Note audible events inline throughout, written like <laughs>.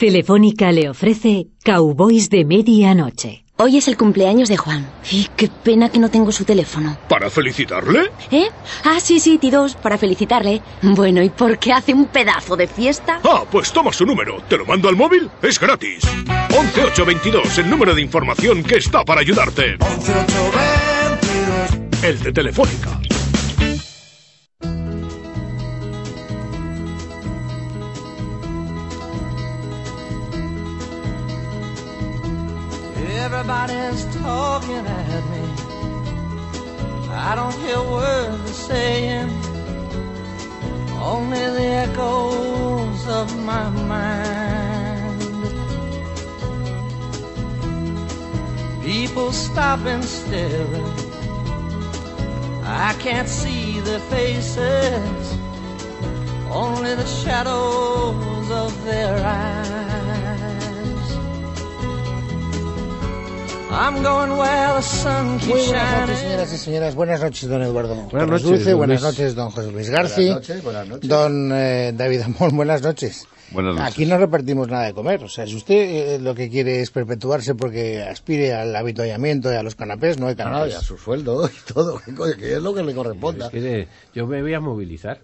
Telefónica le ofrece Cowboys de Medianoche. Hoy es el cumpleaños de Juan. Y qué pena que no tengo su teléfono. ¿Para felicitarle? ¿Eh? Ah, sí, sí, T2, para felicitarle. Bueno, ¿y por qué hace un pedazo de fiesta? Ah, pues toma su número. ¿Te lo mando al móvil? Es gratis. 11822, el número de información que está para ayudarte. El de Telefónica. Everybody's talking at me. I don't hear words they're saying, only the echoes of my mind. People stop and staring. I can't see their faces, only the shadows of their eyes. Muy buenas noches, señoras y señores. Buenas noches, don Eduardo. Buenas Torres noches, Dulce. don Buenas Luis. noches, don José Luis Garci. Buenas noches, buenas noches. Don eh, David Amón, buenas noches. Buenas noches. Aquí no repartimos nada de comer. O sea, si usted eh, lo que quiere es perpetuarse porque aspire al avituallamiento y a los canapés, no hay Ah, y canapés. a su sueldo y todo, que, es lo que le corresponda. Es que de- yo me voy a movilizar.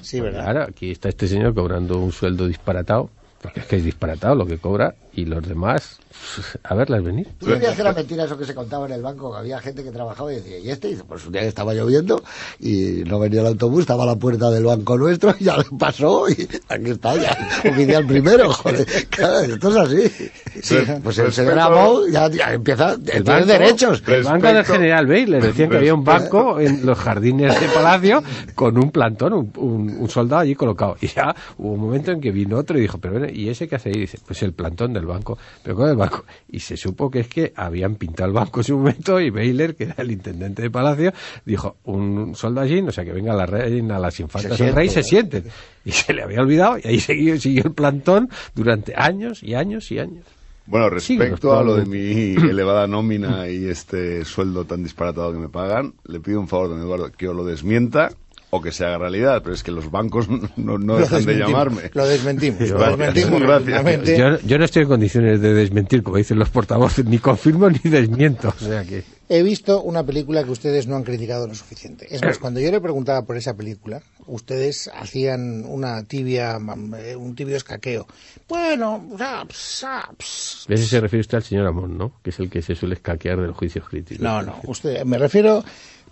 Sí, ¿verdad? Claro, aquí está este señor cobrando un sueldo disparatado, porque es que es disparatado lo que cobra, y los demás, <laughs> a verlas venir. ¿Tú sabías que era mentira eso que se contaba en el banco? Que había gente que trabajaba y decía, ¿y este? Y dice, pues un día que estaba lloviendo y no venía el autobús, estaba a la puerta del banco nuestro y ya le pasó y aquí está ya, oficial primero, <laughs> joder. Claro, esto es así. Sí, pues el señor Amón ya, ya empieza, tiene banco- derechos. El banco del general Baylor decían que había un banco en los jardines de Palacio con un plantón, un, un- un soldado allí colocado. Y ya hubo un momento en que vino otro y dijo, pero bueno, ¿y ese qué hace ahí? Dice, pues el plantón del banco. ¿Pero con el banco? Y se supo que es que habían pintado el banco en su momento y Baylor, que era el intendente de Palacio, dijo, un soldadín, o sea, que venga la reina, las infantas Se del rey, se sienten. Y se le había olvidado y ahí siguió, siguió el plantón durante años y años y años. Bueno, respecto a lo de mi <clears throat> elevada nómina y este sueldo tan disparatado que me pagan, le pido un favor, don Eduardo, que o lo desmienta o que se haga realidad, pero es que los bancos <laughs> no, no Lo dejan de llamarme. Lo desmentimos. Lo desmentimos. <laughs> gracias. Yo, yo no estoy en condiciones de desmentir, como dicen los portavoces, ni confirmo ni desmiento. O sea que... He visto una película que ustedes no han criticado lo suficiente. Es más, cuando yo le preguntaba por esa película, ustedes hacían una tibia, eh, un tibio escaqueo. Bueno, saps, saps. A ese se refiere usted al señor Amón, ¿no? Que es el que se suele escaquear de los juicios críticos. No, no, usted, me refiero,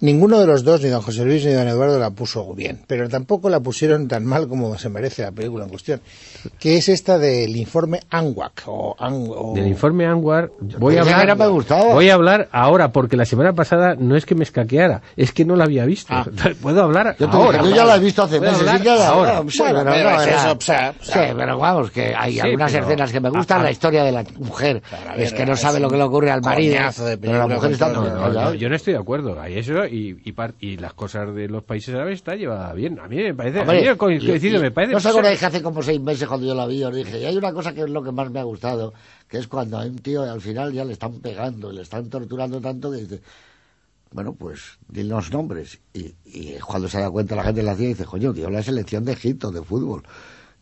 ninguno de los dos, ni don José Luis ni don Eduardo, la puso bien, pero tampoco la pusieron tan mal como se merece la película en cuestión, que es esta del informe ANWAC, o, An- o- Del informe Anwar voy a hablar... Voy a hablar ahora, porque la semana pasada no es que me escaqueara, es que no la había visto. Ah. <laughs> Puedo hablar Yo, te ahora. yo ya la he visto hace meses. ahora. pero eso, vamos, que hay Sí, algunas pero- escenas que me gustan, la historia de la mujer, ver, es que no sabe lo que le ocurre al marido, pero la película mujer está... con todo. No, no, no, yo no estoy de acuerdo. Hay y, y, par- y las cosas de los países árabes está llevada bien. A mí me parece, Hombre, a mí me y- parece. ¿No os acordáis que hace como seis meses cuando yo la vi os dije, y hay una cosa que es lo que más me ha gustado, que es cuando a un tío al final ya le están pegando, le están torturando tanto que dice, bueno, pues dinos nombres. Y, y cuando se da cuenta la gente le hacía, dice, coño, tío, la selección de Egipto de fútbol.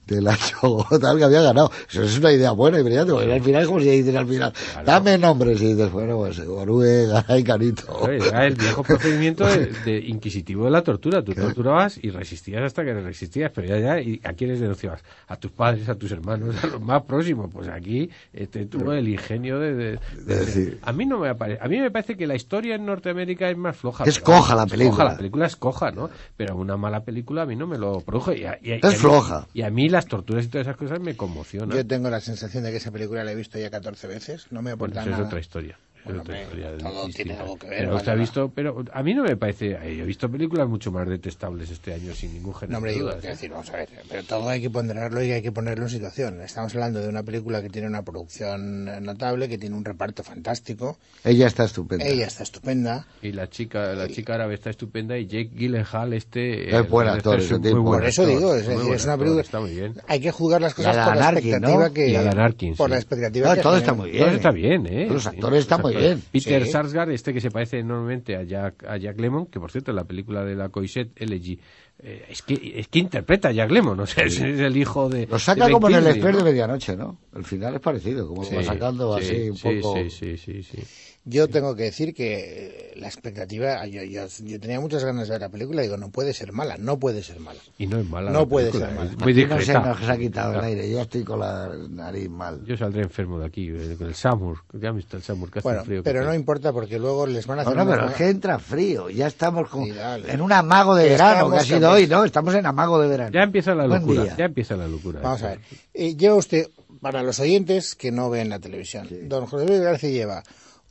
De la <laughs> tal que había ganado. Eso es una idea buena y brillante, porque al final es como si dicen al final, dame nombres, y dices, bueno, pues Orue, Garay, Canito. Claro, Era el <laughs> viejo procedimiento de, de inquisitivo de la tortura. Tú torturabas y resistías hasta que resistías, pero ya, ya, ¿y ¿a quiénes denunciabas? A tus padres, a tus hermanos, a los más próximos. Pues aquí este, tuvo el ingenio de... de- de- decir- a mí no me parece... A mí me parece que la historia en Norteamérica es más floja. Es pero- coja la es película. coja, la película es coja, ¿no? Pero una mala película a mí no me lo produjo. Y a, y a- y a Es mí- floja. Y a mí las torturas y todas esas cosas me conmocionan. Yo tengo la sensación de que esa película la he visto ya 14 veces, no me Bueno, aporta eso es nada. otra historia. Es Bueno, hombre, todo distinta. tiene algo que ver, Pero vale, ha visto, pero a mí no me parece. eh, Yo he visto películas mucho más detestables este año sin ningún género. No, hombre, dudas, quiero ¿eh? decir, vamos a ver, pero todo hay que ponderarlo y hay que ponerlo en situación. Estamos hablando de una película que tiene una producción eh, notable, que tiene un reparto fantástico, Ella está estupenda. ella está estupenda, Y la chica, la chica árabe está estupenda y Jake Gyllenhaal este Es buen este actor, es muy buen por eso actor, digo, es muy decir, buen es una película... está muy bien. Hay que juzgar las cosas Alan por la expectativa ¿no? que... Y Alan Arkin, por sí. la expectativa No, que todo está muy bien. Todo está bien, ¿eh? Los Sí, actores están muy actores. Bien. Peter Sí. Sarsgaard, este que se parece enormemente a Jack, a Jack Lemmon, que por cierto en la película de la Coisette Elegy eh, es que es que interpreta a Jack Lemmon, o sea, es, <laughs> es el hijo de. Lo saca de como en el ¿no? de medianoche, ¿no? El final es parecido, como Sí, va sacando sí, así un poco. Sí, sí, sí, sí. Yo tengo que decir que la expectativa, yo, yo, yo tenía muchas ganas de ver la película y digo, no puede ser mala, no puede ser mala. Y no es mala. No la puede película, ser mala. Muy Aquí no se ha quitado el aire, yo estoy con la nariz mal. Yo saldré enfermo de aquí, eh, con el Samur. Ya han visto el Samur, que hace Bueno, frío. pero no importa porque luego les van a hacer No, no, pero es que entra frío, ya estamos con- en un amago de verano, estamos que ha sido hoy, ¿no? Estamos en amago de verano. Ya empieza la Buen locura. día. Ya empieza la locura. Vamos a ver. Eh, lleva usted, para los oyentes que no ven la televisión, don José Luis García lleva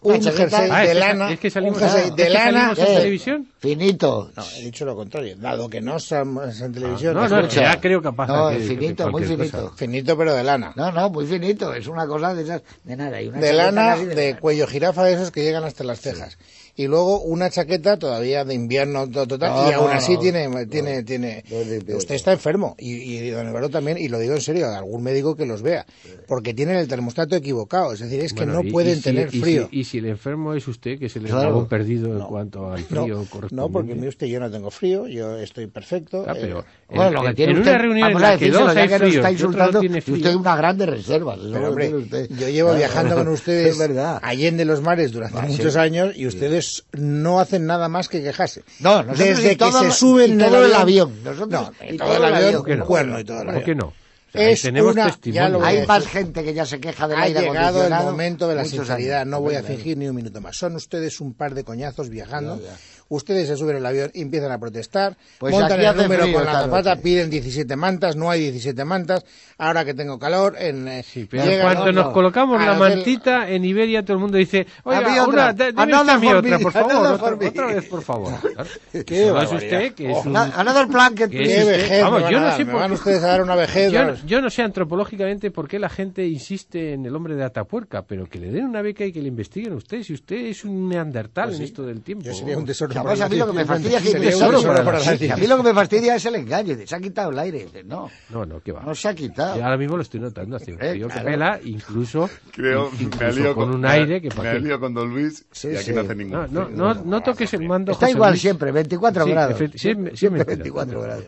un chaqueta- jersey Ah, es de que sa- lana, es que salimos- un jersey ah, de es que lana, salimos en Eh, televisión? Finito. No, he dicho lo contrario. Dado que no estamos en televisión, no, no, escucha, ya creo capaz No, de es que- que finito, muy cualquier finito. cosa. finito pero de lana. No, no, muy finito, es una cosa de esas, de nada. y una de lana, casi de cuello jirafa de esos que llegan hasta las cejas. Y luego una chaqueta todavía de invierno to- total, No, y aún no, así no. tiene, tiene, tiene, No, no, no. usted está enfermo, y, y don Eduardo también, y lo digo en serio, algún médico que los vea, porque tienen el termostato equivocado, es decir, es que Bueno, no y- pueden y si- tener y si- frío. Y si el enfermo es usted, que es el Claro. eslabón perdido en No. cuanto al frío no, porque mire usted, yo no tengo frío, yo estoy perfecto. Ah, eh, pero Bueno, en, lo que en- tiene en usted, una reunión en la que dos hay frío está insultando, tiene frío. usted Pero hombre, tiene usted. yo llevo viajando con ustedes allende los mares durante muchos años y ustedes no hacen nada más que quejarse. No, Desde que se suben en el avión. Nosotros no, y todo el avión. ¿Por un no? cuerno y todo el ¿Por avión. qué no? O sea, ahí Es tenemos una- testimonio. Hay más gente que ya se queja del Ha aire llegado el momento de la sinceridad, no voy a fingir ni un minuto más. Son ustedes un par de coñazos viajando. Ya, ya. Ustedes se suben al avión y empiezan a protestar. Pues montan el número frío con la zapata, piden 17 mantas, no hay 17 mantas. Ahora que tengo calor, en, eh, Sí, pero llegan- cuando no, nos no. colocamos la mantita en Iberia, todo el mundo dice: Oiga, una, for otra, por favor. Otra, vez, por favor. <laughs> Qué es usted que es un. Na- Another plan que vamos, yo no sé por qué- ustedes a dar una vejez. Yo, no sé antropológicamente por qué la gente insiste en el hombre de Atapuerca, pero que le den una beca y que le investiguen a usted. Si usted es un neandertal en esto del tiempo. Yo sería un tesoro Además, a mí lo que me fastidia es que. A mí lo que me fastidia es el engaño. Se ha quitado el aire. No, No, no, que va. no se ha quitado. Yo ahora mismo lo estoy notando, hace un Eh, frío que pela, incluso, Creo, con un aire que Me alío con Don Luis Sí, y aquí sí. no hace ningún No, no, no, no toques el mando. Está José igual Luis. siempre, 24 Sí, grados. Siempre, sí, siempre mentira. 24 grados.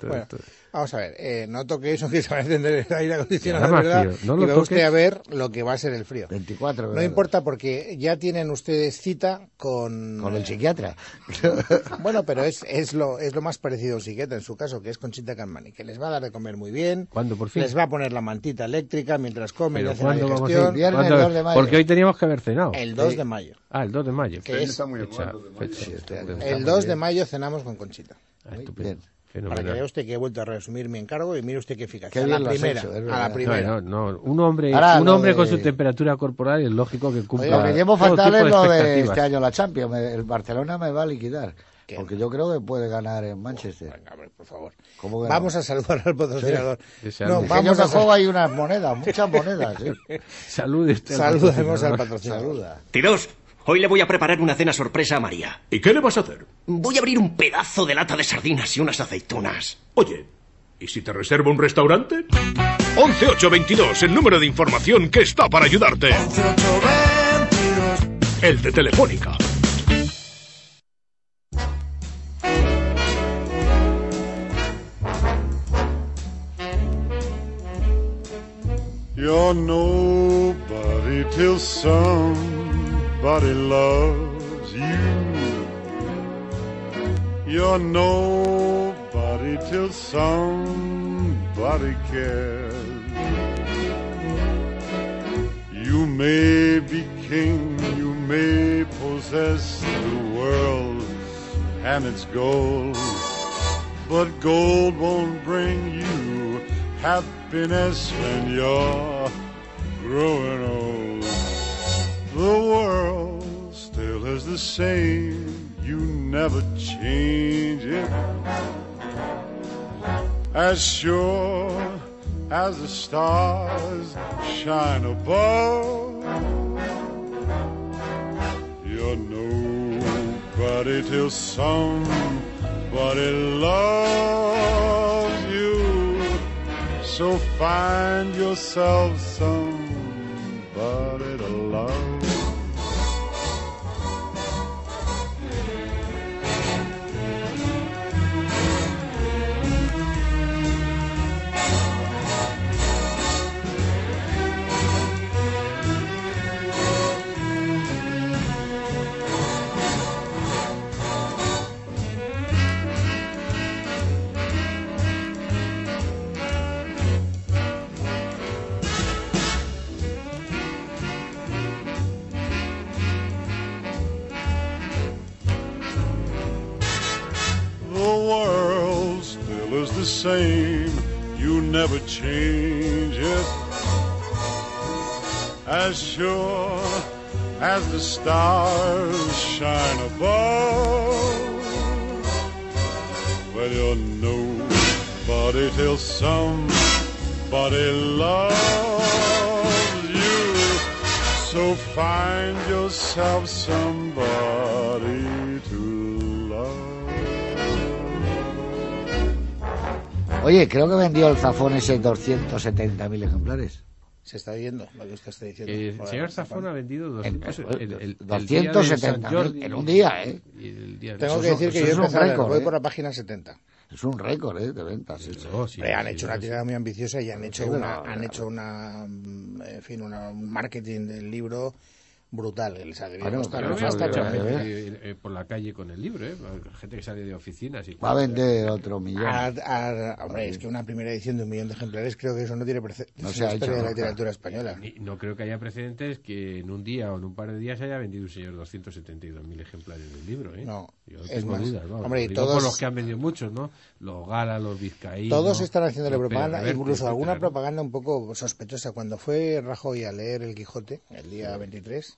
Vamos a ver, eh, no toque eso <laughs> que se va a encender el aire acondicionado, de verdad, tío, no y lo va usted a ver lo que va a ser el frío. 24 No grados. importa porque ya tienen ustedes cita con... Con el eh, psiquiatra. <laughs> Bueno, pero es, es, lo, es lo más parecido a un psiquiatra en su caso, que es Conchita Canmani, que les va a dar de comer muy bien, ¿Cuándo, por fin? les va a poner la mantita eléctrica mientras comen y Pero hacen la ¿cuándo vamos a digestión. ir? Viernes ¿Cuándo? 2 de mayo. Porque hoy teníamos que haber cenado. El 2 de mayo. Ah, el 2 de mayo. Que es- Está muy Fecha, igual, dos de mayo. fecha. año. Está El muy 2 de mayo cenamos con Conchita. Ah, estupendo. Bien. Para Fenomenal. que vea usted que he vuelto a resumir mi encargo y mire usted qué eficacia. Qué a la primera, hecho, a la primera. No, no, no, un hombre, Ahora, un hombre con de- su temperatura corporal es lógico que cumpla Oye, lo que llevo fatal es lo de este año la Champions. Me- El Barcelona me va a liquidar. ¿Qué? Porque yo creo que puede ganar en Manchester. Venga, hombre, por favor. Vamos a saludar al patrocinador. Sí. No, vamos a juego hay unas monedas, muchas monedas. ¿sí? <laughs> Salude usted al Saludemos al patrocinador. patrocinador. Saluda. Tiros, hoy le voy a preparar una cena sorpresa a María. ¿Y qué le vas a hacer? Voy a abrir un pedazo de lata de sardinas y unas aceitunas. Oye, ¿y si te reservo un restaurante? 11822, el número de información que está para ayudarte. El de Telefónica. You're nobody till somebody loves you. You're nobody till somebody cares. You may be king, you may possess the world and its gold, but gold won't bring you happiness when you're growing old. The world still is the same, you never change it. As sure as the stars shine above, you're nobody till somebody loves you. So find yourself somebody same. You never change it. As sure as the stars shine above. Well, you're nobody till somebody loves you. So find yourself somebody Oye, creo que vendió el Zafón ese 270.000 ejemplares. Se está viendo lo que usted está diciendo. El señor Zafón ha vendido 200, En- el, el- el 270.000 día de San Jordi en un día, ¿eh? y el día de- Tengo que decir que yo es un empecé a voy ¿eh? por la página 70. Es un récord ¿eh? de ventas. sí. Han sí, hecho sí, una sí. tirada muy ambiciosa y han hecho una, han hecho una, en fin, una, un marketing del libro brutal. que Les ha debido Bueno, mucha pero- pero- gente eh, por la calle con el libro, ¿eh? gente que sale de oficinas. Y Va a vender otro millón. a- a- hombre, es que una primera edición de un millón de ejemplares creo que eso no tiene precedentes No en la historia hecho de la literatura española. Ni- no creo que haya precedentes que en un día o en un par de días haya vendido un señor 272.000 ejemplares del libro. ¿eh? No, Yo es más. dudas. ¿no? Hombre, Digo todos- por los que han vendido muchos, ¿no? Los Gala, los Vizcaínos. Todos están haciéndole los propaganda, incluso alguna ¿no? propaganda un poco sospechosa. Cuando fue Rajoy a leer El Quijote, el día 23,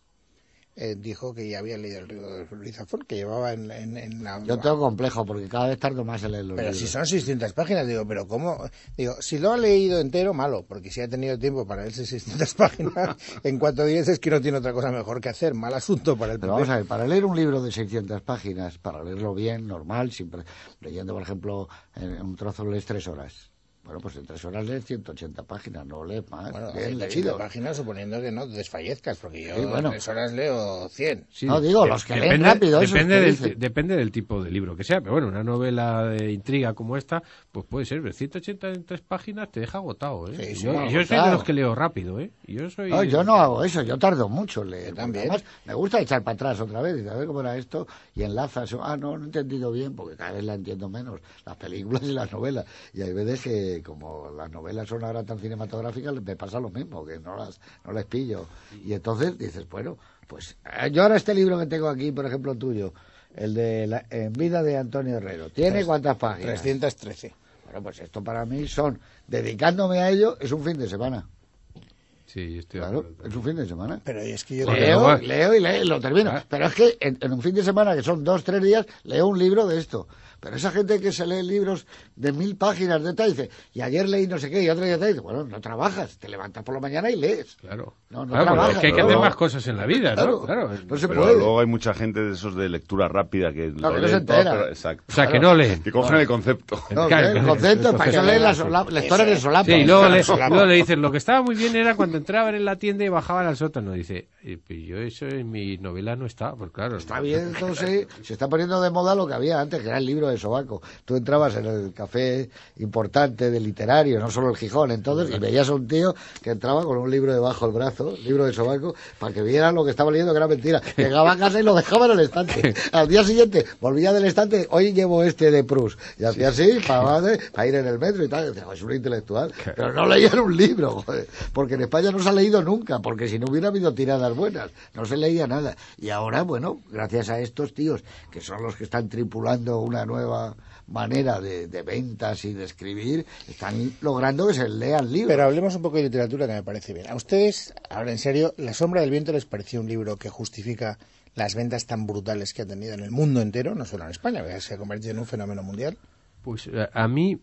eh, dijo que ya había leído el libro de Luis Zafón, que llevaba en, en- en la... Yo tengo complejo porque cada vez tardo más en leer los Pero libros. si son 600 páginas, digo, pero ¿cómo? Digo, si lo ha leído entero, malo, porque si ha tenido tiempo para leerse 600 <laughs> páginas, en cuanto dices es que no tiene otra cosa mejor que hacer. Mal asunto para el Pero vamos a ver, para leer un libro de 600 páginas, para leerlo bien, normal, siempre leyendo, por ejemplo, en un trozo lees tres horas. Bueno, pues en tres horas lees 180 páginas, no lees más. Bueno, bien 180 páginas suponiendo que no desfallezcas, porque yo Sí, bueno. en tres horas leo 100. Sí, No, digo, de- los que leen rápido, Depende que del, dicen. depende del tipo de libro que sea, pero bueno, una novela de intriga como esta, pues puede ser, pero 183 páginas te deja agotado, ¿eh? Sí, yo, soy de los que leo rápido, ¿eh? Yo soy... No, yo no hago eso, yo tardo mucho en leer. También. Además, me gusta echar para atrás otra vez y a ver cómo era esto y enlazas. Ah, no, no he entendido bien porque cada vez la entiendo menos, las películas y las novelas. Y hay veces que, como las novelas son ahora tan cinematográficas, me pasa lo mismo, que no las, no las pillo. Y entonces dices, bueno, pues eh, yo ahora este libro que tengo aquí, por ejemplo, tuyo, el de la, En vida de Antonio Herrero, ¿tiene Tres- cuántas páginas? 313. Bueno, pues esto para mí son, dedicándome a ello, es un fin de semana. Sí, estoy Claro, es un fin de semana. Pero es que yo Leo, leo y leo, lo termino. Ah. Pero es que en, en un fin de semana, que son dos, tres días, leo un libro de esto. Pero esa gente que se lee libros de mil páginas de tal, dice, y ayer leí no sé qué, y otro día tal, dice, bueno, no trabajas, te levantas por la mañana y lees. Claro. No, no Claro, es que hay que hacer más cosas en la vida, Claro, ¿no? Claro. no se Pero puede. luego hay mucha gente de esos de lectura rápida que No, lo que no se todo, entera. pero- exacto. O sea, que no leen. Que cogen el concepto. No, el concepto, <laughs> para eso que- leen la, sola- la historia en el solapa. Sí, y luego le, luego le dicen, lo que estaba muy bien era cuando entraban en la tienda y bajaban al sótano. Dice, "Eh, pues yo eso en mi novela no está, pues claro. Está bien, entonces se está poniendo de moda lo que había antes, que era el libro de Sobaco. Tú entrabas en el café importante de literario, no solo el Gijón, entonces, y veías a un tío que entraba con un libro debajo del brazo, libro de Sobaco, para que vieran lo que estaba leyendo, que era mentira. Llegaba a casa y lo dejaba en el estante. Al día siguiente volvía del estante, hoy llevo este de Proust. Y hacía así, para, para ir en el metro y tal. Y decía, es un intelectual. Pero no leían un libro, joder, porque en España no se ha leído nunca, porque si no hubiera habido tiradas buenas, no se leía nada. Y ahora, bueno, gracias a estos tíos, que son los que están tripulando una nueva manera de, de ventas y de escribir, están logrando que se lean libros. Pero hablemos un poco de literatura que me parece bien. A ustedes, ahora en serio, La sombra del viento les pareció un libro que justifica las ventas tan brutales que ha tenido en el mundo entero, no solo en España, que se ha convertido en un fenómeno mundial. Pues a, a mí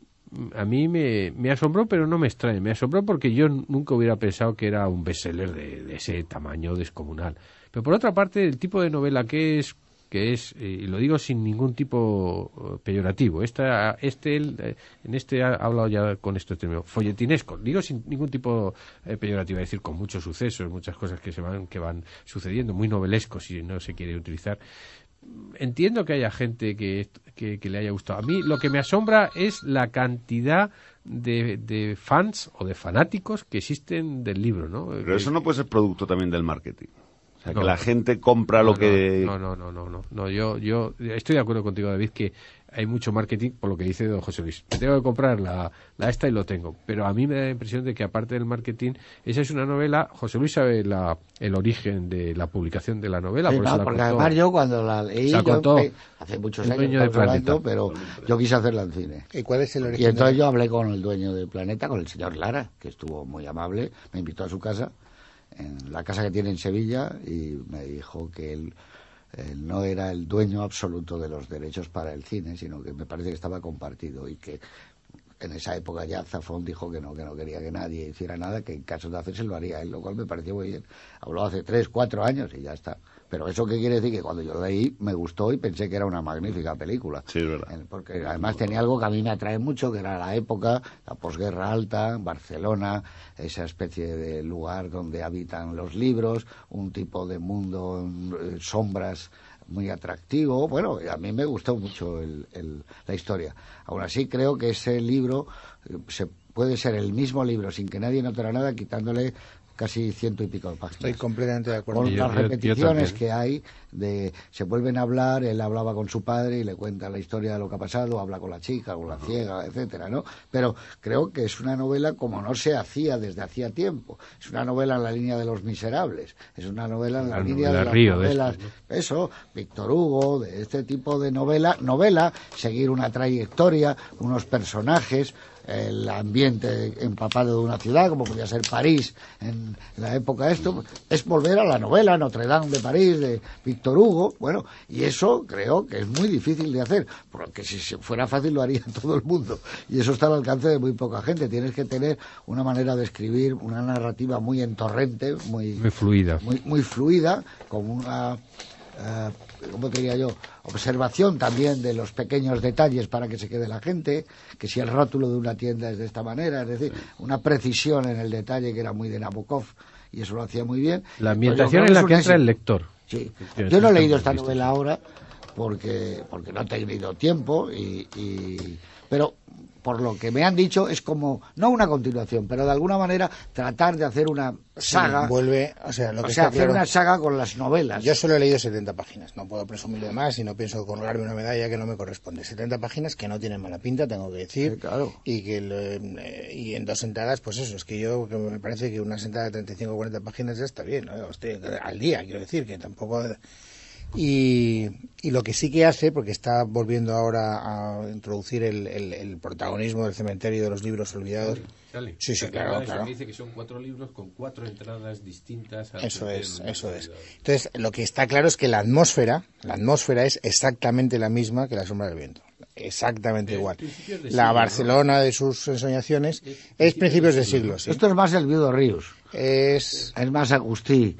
a mí me, me asombró, pero no me extraña. Me asombró porque yo nunca hubiera pensado que era un bestseller de, de ese tamaño descomunal. Pero por otra parte, el tipo de novela que es, que es, eh, y lo digo sin ningún tipo eh, peyorativo, esta, este, eh, en este ha ha hablado ya con este término, folletinesco, digo sin ningún tipo peyorativo, es decir, con muchos sucesos, muchas cosas que se van, que van sucediendo, muy novelesco si no se quiere utilizar entiendo que haya gente que, que, que le haya gustado. A mí lo que me asombra es la cantidad de, de fans o de fanáticos que existen del libro, ¿no? Pero eso no puede ser producto también del marketing. O sea, No. que la gente compra No, lo no, que... No, no, no, no, no. No, yo, yo estoy de acuerdo contigo, David, que hay mucho marketing por lo que dice don José Luis. Me tengo que comprar la, la esta y lo tengo. Pero a mí me da la impresión de que aparte del marketing, esa es una novela. José Luis sabe la, el origen de la publicación de la novela. Sí, por eso no, la porque contó. además yo cuando la leí, Se la yo contó hace muchos el años, dueño de Planeta. pero yo quise hacerla en cine. ¿Y cuál es el origen? Y entonces de- yo hablé con el dueño del planeta, con el señor Lara, que estuvo muy amable, me invitó a su casa, en la casa que tiene en Sevilla, y me dijo que él, no era el dueño absoluto de los derechos para el cine, sino que me parece que estaba compartido y que en esa época ya Zafón dijo que no, que no quería que nadie hiciera nada, que en caso de hacerse lo haría él, lo cual me pareció muy bien. Habló hace tres, cuatro años y ya está. Pero eso qué quiere decir que cuando yo lo leí me gustó y pensé que era una magnífica película. Sí, es verdad. Eh, Porque además tenía algo que a mí me atrae mucho, que era la época, la posguerra alta, Barcelona, esa especie de lugar donde habitan los libros, un tipo de mundo, eh, sombras muy atractivo. Bueno, a mí me gustó mucho el- el- la historia. Aún así creo que ese libro eh, se puede ser el mismo libro sin que nadie notara nada, quitándole casi ciento y pico de páginas. Estoy completamente de acuerdo. con Yo- las yo- yo repeticiones que hay de se vuelven a hablar él hablaba con su padre y le cuenta la historia de lo que ha pasado habla con la chica con la ciega etcétera no pero creo que es una novela como no se hacía desde hacía tiempo. Es una novela en la línea de los miserables es una novela en la, La línea de novela las Río de novelas. estas, eso Víctor Hugo de este tipo de novela novela seguir una trayectoria unos personajes el ambiente empapado de una ciudad, como podía ser París en la época de esto, es volver a la novela Notre Dame de París de Víctor Hugo, bueno, y eso creo que es muy difícil de hacer, porque si fuera fácil lo haría <laughs> todo el mundo, y eso está al alcance de muy poca gente, tienes que tener una manera de escribir, una narrativa muy entorrente, muy, Muy fluida. muy, muy fluida, con una, eh, ¿cómo te diría yo? Observación también de los pequeños detalles para que se quede la gente, que si el rótulo de una tienda es de esta manera, es decir, una precisión en el detalle que era muy de Nabokov, y eso lo hacía muy bien. La ambientación en la que entra el lector. Sí. Yo no he leído esta novela ahora porque porque no he tenido tiempo y, y- pero por lo que me han dicho es como no una continuación, pero de alguna manera tratar de hacer una saga, Vuelve, o sea, lo o que sea, está hacer claro- una saga con las novelas. Yo solo he leído 70 páginas, no puedo presumir de más y no pienso colgarme una medalla que no me corresponde. 70 páginas que no tienen mala pinta, tengo que decir. Sí, claro. Y que lo- eh, y en dos sentadas, pues eso, es que yo que me parece que una sentada de 35 o 40 páginas ya está bien, ¿no? Al día, quiero decir, que tampoco... Y, y lo que sí que hace, porque está volviendo ahora a introducir el, el- el protagonismo del cementerio de los libros olvidados. Sale. Sí, sí, claro, Eso claro. Dice que son cuatro libros con cuatro entradas distintas. al Eso es, eso es. Entonces, lo que está claro es que la atmósfera, la atmósfera es exactamente la misma que la sombra del viento. Exactamente Es igual. La siglo, Barcelona de sus ensoñaciones es principios de siglo, sí. Esto es más el viudo Ríos, Es es más Agustí,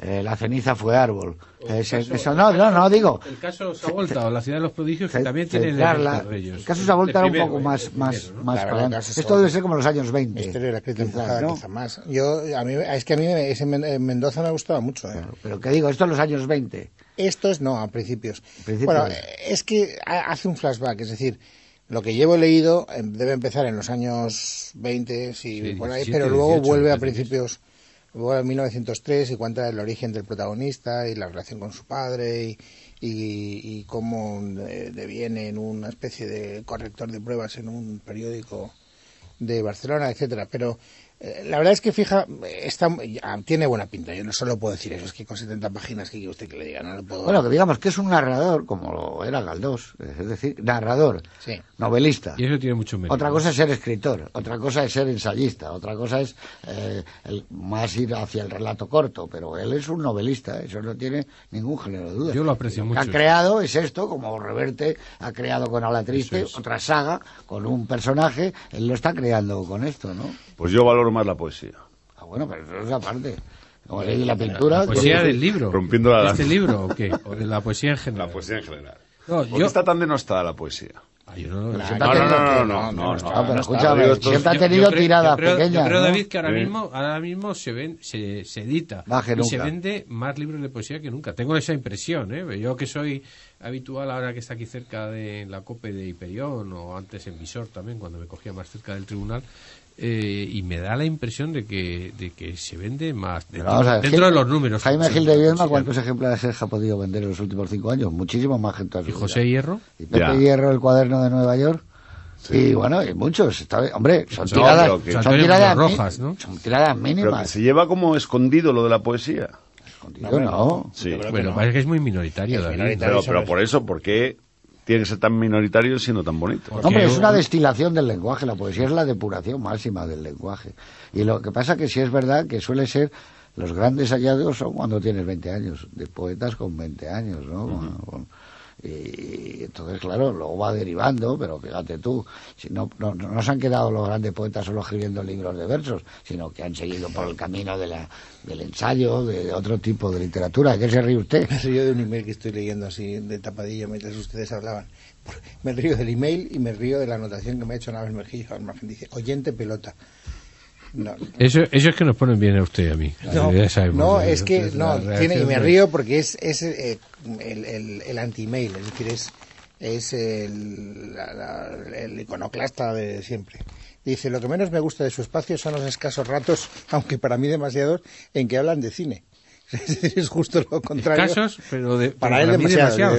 eh, la ceniza fue árbol. Es- El caso- eso, no, no, no, digo. El caso Savolta o la ciudad de los prodigios que también tiene de ellos. El caso Savolta era un poco ¿eh? más, El más, más el Esto debe ser como los años 20. la historia de la escrita quizás, empujada, ¿no? quizá más. Yo, a mí, es que a mí ese eh, Mendoza me gustaba mucho. ¿eh? Pero que digo, esto en los años 20. Estos no, a principios. Principios. Bueno, es que ha- hace un flashback, es decir, lo que llevo leído eh, debe empezar en los años 20, sí, Sí, por ahí, 17, pero luego 18, vuelve a que principios, vuelve a 1903 y cuenta el origen del protagonista y la relación con su padre y, y, cómo eh, deviene en una especie de corrector de pruebas en un periódico de Barcelona, etcétera. Pero la verdad es que fija, está, ya, tiene buena pinta. Yo no solo puedo decir eso, es que con 70 páginas, ¿qué quiere usted que le diga? No le puedo. Bueno, que digamos que es un narrador, como lo era Galdós, es decir, narrador, Sí. novelista. Y eso tiene mucho mérito. Otra cosa es ser escritor, otra cosa es ser ensayista, otra cosa es eh, el- más ir hacia el relato corto, pero él es un novelista, eso no tiene ningún género de duda. Yo lo aprecio que mucho. ha creado es esto, como Reverte ha creado con Ala Triste, es. otra saga, con un personaje, él lo está creando con esto, ¿no? Pues yo valoro más la poesía. Ah, bueno, pero eso es aparte. Como leí la pintura... ¿La poesía del libro? Rompiendo la ¿De ¿Este libro o qué? ¿O de la poesía en general? La poesía en general. No, ¿Por qué yo... está tan denostada la poesía? Ah, yo no, no, siempre No, no, no, no, no, no, no, está- no. Pero no, escúchame, siempre ha tenido tiradas pequeñas, Yo creo, ¿no? David, que ahora mismo, ahora mismo se ven, se, se edita y se vende más libros de poesía que nunca. Tengo esa impresión, ¿eh? Yo que soy habitual ahora que está aquí cerca de la COPE de Hiperión o antes en Visor también, cuando me cogía más cerca del tribunal, eh, y me da la impresión de que, de que se vende más Pero ver, dentro Gil- de los números. Jaime Sí, Gil de Viedma, sí. ¿cuántos ejemplares ha podido vender en los últimos cinco años? Muchísimo más gente. ¿Y José Hierro? Y Pepe Ya. Hierro, el cuaderno de Nueva York. Y bueno, y muchos. Está. Hombre, son No, tiradas, que- son tiradas, Rojas, ¿no? son tiradas Pero que mínimas. se lleva como escondido lo de la poesía. Yo no. Sí. Bueno, no. parece que es muy minoritario, Es David. minoritario. Pero, pero por eso, ¿por qué tiene que ser tan minoritario siendo tan bonito? Porque- Hombre, es una destilación del lenguaje. La poesía es la depuración máxima del lenguaje. Y lo que pasa que sí es verdad que suele ser los grandes hallazgos son cuando tienes 20 años, de poetas con 20 años, ¿no? Con- y entonces, claro, luego va derivando, pero fíjate tú, si no, no, no se han quedado los grandes poetas solo escribiendo libros de versos, sino que han seguido por el camino de la, del ensayo, de otro tipo de literatura. ¿De qué se ríe usted? Me río de un email que estoy leyendo así de tapadillo mientras ustedes hablaban. Me río del email y me río de la anotación que me ha hecho Naves Mejillo al margen. Dice, oyente pelota. No, Eso, eso es que nos ponen bien a usted y a mí. no, Ya sabemos, no, es que no, tiene, y me río porque es, es eh, el, el, el anti-mail, es decir, es, es el, la- la- el iconoclasta de siempre. Dice, lo que menos me gusta de su espacio son los escasos ratos, <laughs> aunque para mí demasiados, en que hablan de cine. <laughs> Es justo lo contrario. Escasos, pero de, Para él demasiado.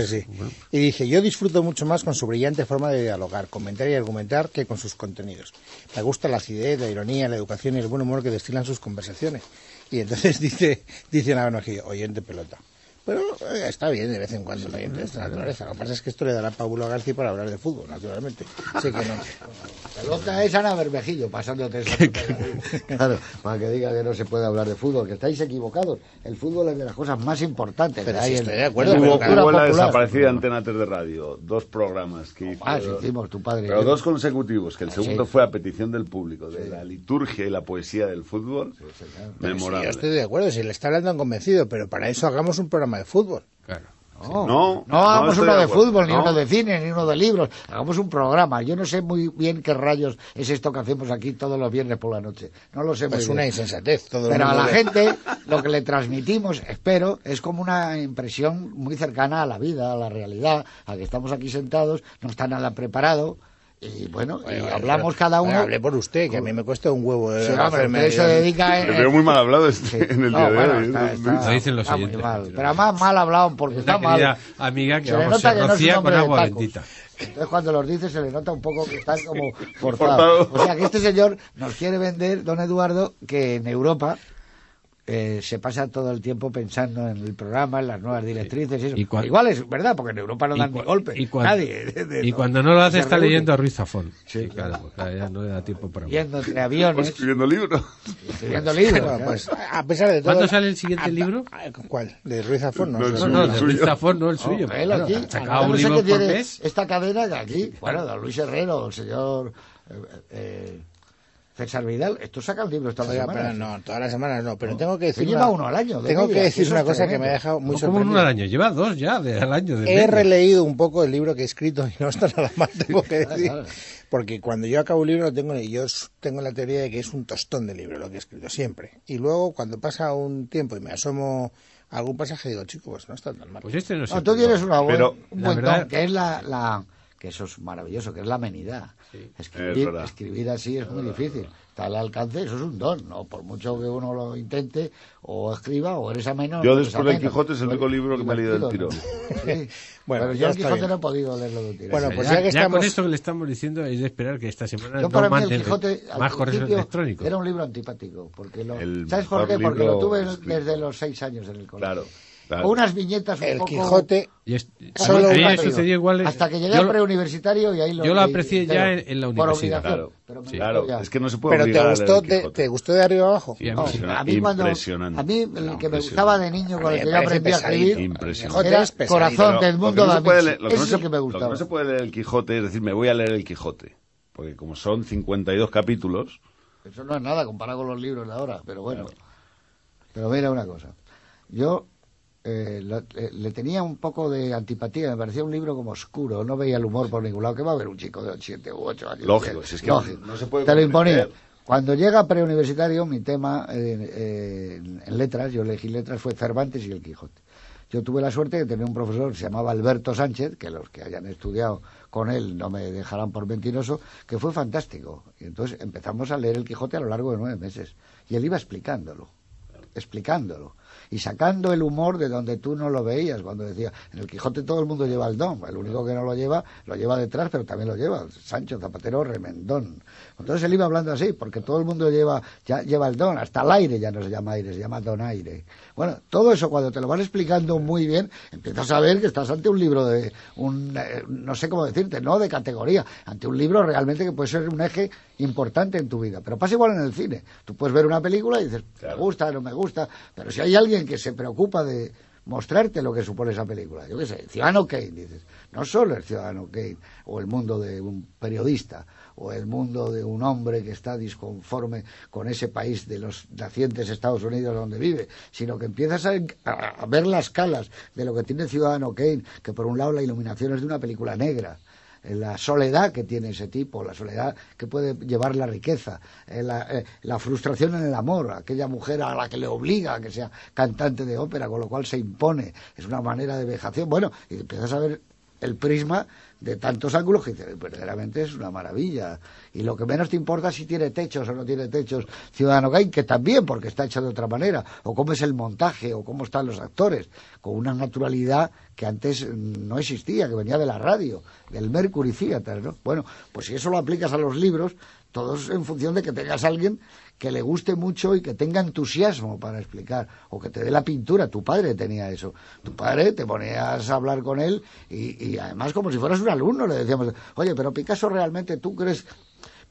Y dice, yo disfruto mucho más con su brillante forma de dialogar, comentar y argumentar que con sus contenidos. Me gusta la acidez, la ironía, la educación y el buen humor que destilan sus conversaciones. Y entonces <laughs> dice, dice Ana Benojillo, oyente pelota. Pero eh, está bien de vez en cuando de esta naturaleza. Lo que pasa es que esto le dará a Paulo García para hablar de fútbol, naturalmente. Así que no. <laughs> Pelota es Ana Bermejillo, pasándote esa <laughs> Claro, para que diga que no se puede hablar de fútbol, que estáis equivocados. El fútbol es de las cosas más importantes Pero sí estoy de acuerdo, la Hubo, la popular. desaparecida Antena 3 de radio, dos programas que hizo. Ah, sí, hicimos, tu padre. Pero dos consecutivos, que el segundo Sí. fue a petición del público, de la liturgia y la poesía del fútbol. Sí, Memorable. yo estoy de acuerdo, si le está hablando han convencido, pero para eso hagamos un programa de fútbol. Claro. No, No, no hagamos uno de fútbol, ni No. uno de cine, ni uno de libros. Hagamos un programa. Yo no sé muy bien qué rayos es esto que hacemos aquí todos los viernes por la noche. No lo sé muy Es bien. una insensatez. Todo Pero a la gente lo que le transmitimos, espero, es como una impresión muy cercana a la vida, a la realidad, a que estamos aquí sentados, no está nada preparado y bueno, y hablamos pero- cada oye, uno. Hablé por usted, que a mí me cuesta un huevo. eh, Sí, hombre, hacerme- usted se dedica en- <laughs> veo muy mal hablado este- Sí. en el No, día de bueno, hoy. está- ¿eh? está- Lo dicen los oyentes, mal. Pero además mal hablado porque Es está mal. amiga que Se le vamos, nota se que no es un rocía con de agua bendita. Entonces cuando los dice se le nota un poco que están como <laughs> Forzado. forzados. O sea que este señor nos quiere vender, don Eduardo, que en Europa eh, se pasa todo el tiempo pensando en el programa, en las nuevas directrices. y eso. Y cua- Igual es verdad, porque en Europa no dan ni golpe. y cuan- Nadie. <laughs> de- de- Y no. cuando no lo hace está reúne. leyendo a Ruiz Zafón. Sí. Sí, claro, claro, ya no le da tiempo para. Yendo entre aviones, escribiendo libros. escribiendo libros. Bueno, claro. pues a pesar de todo. ¿Cuándo sale el siguiente a- libro? ¿Cuál? ¿De Ruiz Zafón? No, No, No, suyo, no, de Ruiz. Zafón, no el suyo. No, él claro, aquí, yo un libro qué por mes. esta cadena de aquí, bueno, don Luis Herrero, el señor eh, eh, César Vidal, esto saca un libro esta semana. pero no, todas las semanas no, pero tengo que decir. lleva una- uno al año, de Tengo media, que que decir una es cosa que tremendo. me ha dejado muy No como uno al año, lleva dos ya de, al año. De He media. releído un poco el libro que he escrito y no está nada mal, <laughs> tengo que decir. claro. Porque cuando yo acabo un libro, lo tengo, yo tengo la teoría de que es un tostón de libro lo que he escrito, siempre. Y luego, cuando pasa un tiempo y me asomo a algún pasaje, digo, chico, pues no está tan mal. Pues este no sé. No, tú tienes una buen, Pero, un la buen verdad- don, que es la, la- que eso es maravilloso, que es la amenidad. Es Escribir, verdad. escribir así es muy difícil. Está al alcance, eso es un don, ¿no? Por mucho que uno lo intente, o escriba, o eres ameno. Yo después del ameno. Quijote es el único libro que me he leído del ¿no? Sí. <laughs> Bueno, Pero ya yo el Quijote bien. no he podido leerlo de un tirón. Bueno, Ya- pues ya, ya que estamos- con esto que le estamos diciendo es de esperar que esta semana Yo no para mí el Quijote al más electrónicos. era un libro antipático. Porque lo, ¿Sabes por qué? Porque lo tuve escrito. desde los seis años en el colegio. Claro. Claro. Con unas viñetas un El poco... Quijote, Y es- Solo a mí un sucedió igual. Hasta que llegué yo al preuniversitario y ahí lo yo lo aprecié ya en- en la por universidad. obligación, Claro. Es que no se puede pero te gustó, el te, gustó de arriba abajo. Sí, No, sí. a mí cuando Impresionante. a mí el que me gustaba de niño con el que yo aprendí a escribir era. Corazón del mundo Vinci. leer- lo que no se puede leer el Quijote es decir, me voy a leer el Quijote. Porque como son 52 capítulos, Eso no es nada comparado con los libros de ahora, pero bueno. Pero mira una cosa. Yo eh, lo- eh, le tenía un poco de antipatía, me parecía un libro como oscuro, no veía el humor por ningún lado. que va a haber un chico de 7 u 8 años? Lógico, si es que Lógico. no se puede Te lo imponía. Cuando llega preuniversitario, mi tema eh, eh, en- en letras, yo elegí letras, fue Cervantes y el Quijote. Yo tuve la suerte de tener un profesor que se llamaba Alberto Sánchez, que los que hayan estudiado con él no me dejarán por mentiroso, que fue fantástico. Y entonces empezamos a leer el Quijote a lo largo de nueve meses. Y él iba explicándolo, explicándolo. Y sacando el humor de donde tú no lo veías, cuando decía, en el Quijote todo el mundo lleva el don, el único que no lo lleva, lo lleva detrás, pero también lo lleva, Sancho Zapatero Remendón. Entonces él iba hablando así, porque todo el mundo lleva, ya, lleva el don, hasta el aire ya no se llama aire, se llama donaire. Bueno, todo eso cuando te lo van explicando muy bien, empiezas a ver que estás ante un libro de, un, eh, no sé cómo decirte, no de categoría, ante un libro realmente que puede ser un eje importante en tu vida. Pero pasa igual en el cine. Tú puedes ver una película y dices, me gusta, no me gusta, pero si hay alguien que se preocupa de mostrarte lo que supone esa película, yo qué sé, Ciudadano Kane, dices, no solo el Ciudadano Kane, o el mundo de un periodista, o el mundo de un hombre que está disconforme con ese país de los nacientes Estados Unidos donde vive, sino que empiezas a, a- ver las calas de lo que tiene Ciudadano Kane, que por un lado la iluminación es de una película negra, la soledad que tiene ese tipo, la soledad que puede llevar la riqueza, eh, la, eh, la frustración en el amor, aquella mujer a la que le obliga a que sea cantante de ópera, con lo cual se impone, es una manera de vejación. Bueno, y empiezas a ver el prisma de tantos ángulos que verdaderamente es una maravilla. Y lo que menos te importa es si tiene techos o no tiene techos Ciudadano Kane, que también, porque está hecho de otra manera, o cómo es el montaje, o cómo están los actores, con una naturalidad que antes mm, no existía, que venía de la radio, del Mercury Theatre, ¿no? Bueno, pues si eso lo aplicas a los libros, todos en función de que tengas a alguien que le guste mucho y que tenga entusiasmo para explicar, o que te dé la pintura. Tu padre tenía eso. Tu padre te ponías a hablar con él y, y además como si fueras un alumno le decíamos, oye, pero Picasso realmente tú crees...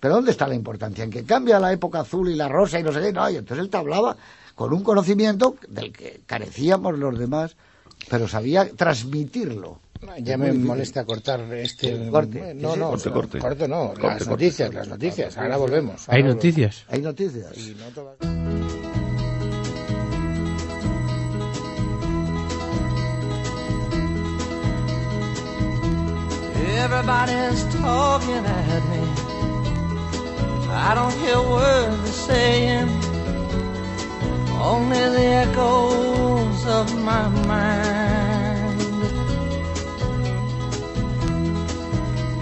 ¿Pero dónde está la importancia? ¿En que cambia la época azul y la rosa y no sé qué? No, y entonces él te hablaba con un conocimiento del que carecíamos los demás, pero sabía transmitirlo. Ya Es me molesta cortar este. Sí, corte. No, no, Corte, no, corte. corte no. Corte, las corte. noticias, las noticias. Ahora volvemos. ¿Hay volvemos. noticias? Hay noticias. Y no te vas- Everybody's talking at me. I don't hear words they're saying, only the echoes of my mind.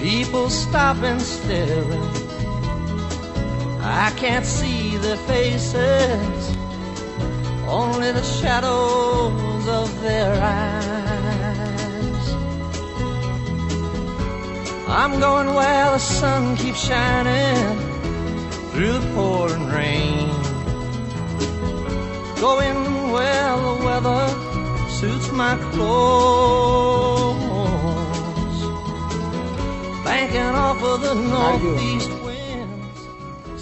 People stop and staring. I can't see their faces, only the shadows of their eyes. I'm going where the sun keeps shining through the pouring rain. Going where the weather suits my clothes. Banking off of the northeast winds.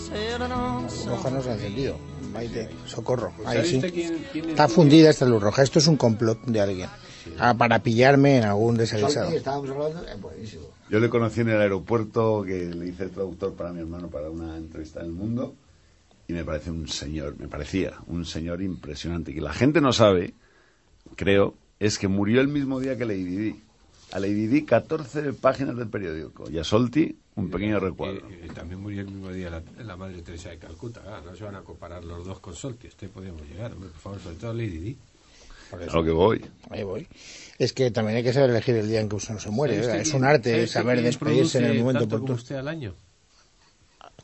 Sailing on Roja no se ha encendido. Maite, socorro. Pues Ahí ¿sabe sí. usted quién- quién es? Está fundida esta luz roja. Esto es un complot de alguien. Ah, para pillarme en algún desaguisado. Estábamos hablando, es buenísimo. Yo le conocí en el aeropuerto que le hice traductor para mi hermano para una entrevista en el mundo y me parece un señor, me parecía un señor impresionante. Que la gente no sabe, creo, es que murió el mismo día que Lady Di. A Lady Di 14 páginas del periódico y a Solti un pequeño recuadro. Eh, eh, también murió el mismo día la, la madre Teresa de Calcuta. Ah, no se van a comparar los dos con Solti. Este podríamos llegar, hombre, por favor, sobre todo Lady Di. Por A lo que voy. Ahí voy. Es que también hay que saber elegir el día en que uno se muere. ¿Sabe ¿verdad? usted Es un quién- arte saber despedirse en el momento tanto como oportuno. usted al año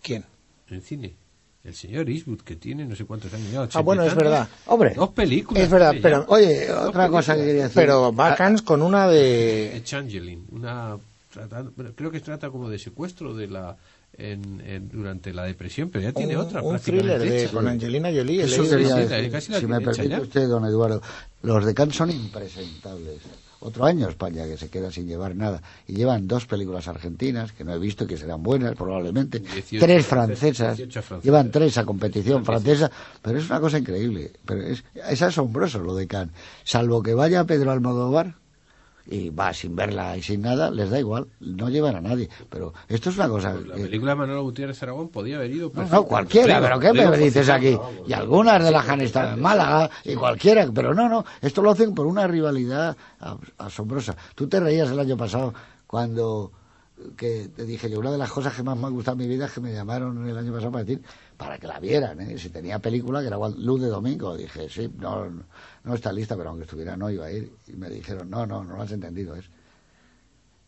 ¿Quién? en cine? El señor Eastwood, que tiene no sé cuántos años ya. Ah, bueno, es verdad. Hombre, Dos películas. Es verdad, pero ya. Oye, Dos otra cosa que películas. quería decir. Pero Bacans con una de... Changeling, una creo que trata como de secuestro de la en, en- durante la depresión, pero ya tiene un, otra un thriller de, hecha. con Angelina Jolie. Eso decir, casi la si me permite ya. usted, don Eduardo. Los de Cannes son impresentables. Otro año España que se queda sin llevar nada. Y llevan dos películas argentinas, que no he visto y que serán buenas probablemente. 18 tres francesas, francesas. 18 francesas. Llevan tres a competición francesa. Pero es una cosa increíble. Pero es, es asombroso lo de Cannes. Salvo que vaya Pedro Almodóvar y va sin verla y sin nada, les da igual. No llevan a nadie. Pero esto es una cosa... Pues la película de Manolo Gutiérrez Aragón podía haber ido. no, no, cualquiera, pero ¿qué me dices aquí? Y algunas de las han estado en Málaga, y cualquiera, pero no, no, esto lo hacen por una rivalidad as- asombrosa. Tú te reías el año pasado cuando que te dije yo, una de las cosas que más me ha gustado en mi vida es que me llamaron el año pasado para decir, para que la vieran, ¿eh? Si tenía película, que era Luz de Domingo, dije, sí, no, no está lista, pero aunque estuviera no iba a ir. Y me dijeron, no, no, no lo has entendido, es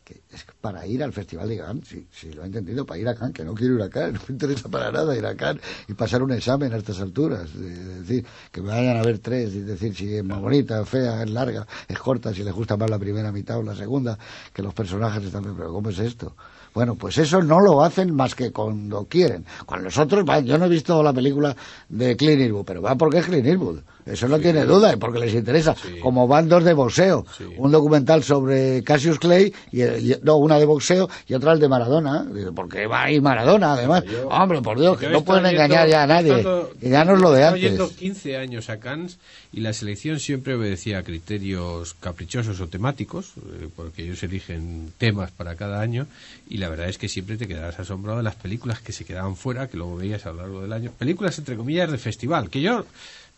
que es para ir al Festival de Cannes, sí, sí, lo he entendido, para ir a Cannes, que no quiero ir a Cannes, <laughs> no me interesa para nada ir a Cannes y pasar un examen a estas alturas, es decir, que me vayan a ver tres, es decir, si es más bonita, fea, es larga, es corta, si les gusta más la primera mitad o la segunda, que los personajes están, pero ¿cómo es esto? Bueno, pues eso no lo hacen más que cuando quieren. Cuando nosotros, yo no he visto la película de Clint Eastwood, pero va porque es Clint Eastwood. Eso no tiene duda, porque les interesa. Como bandos de boxeo. Un documental sobre Cassius Clay, y, y- no, una de boxeo y otra el de Maradona. Digo, ¿Por qué va ahí Maradona, además? Hombre, por Dios, que Yo no pueden yendo- engañar ya a nadie. estando- Que ya no es lo de antes. yendo 15 años a Cannes y la selección siempre obedecía a criterios caprichosos o temáticos, eh, porque ellos eligen temas para cada año y la verdad es que siempre te quedarás asombrado de las películas que se quedaban fuera, que luego veías a lo largo del año. Películas entre comillas de festival, que yo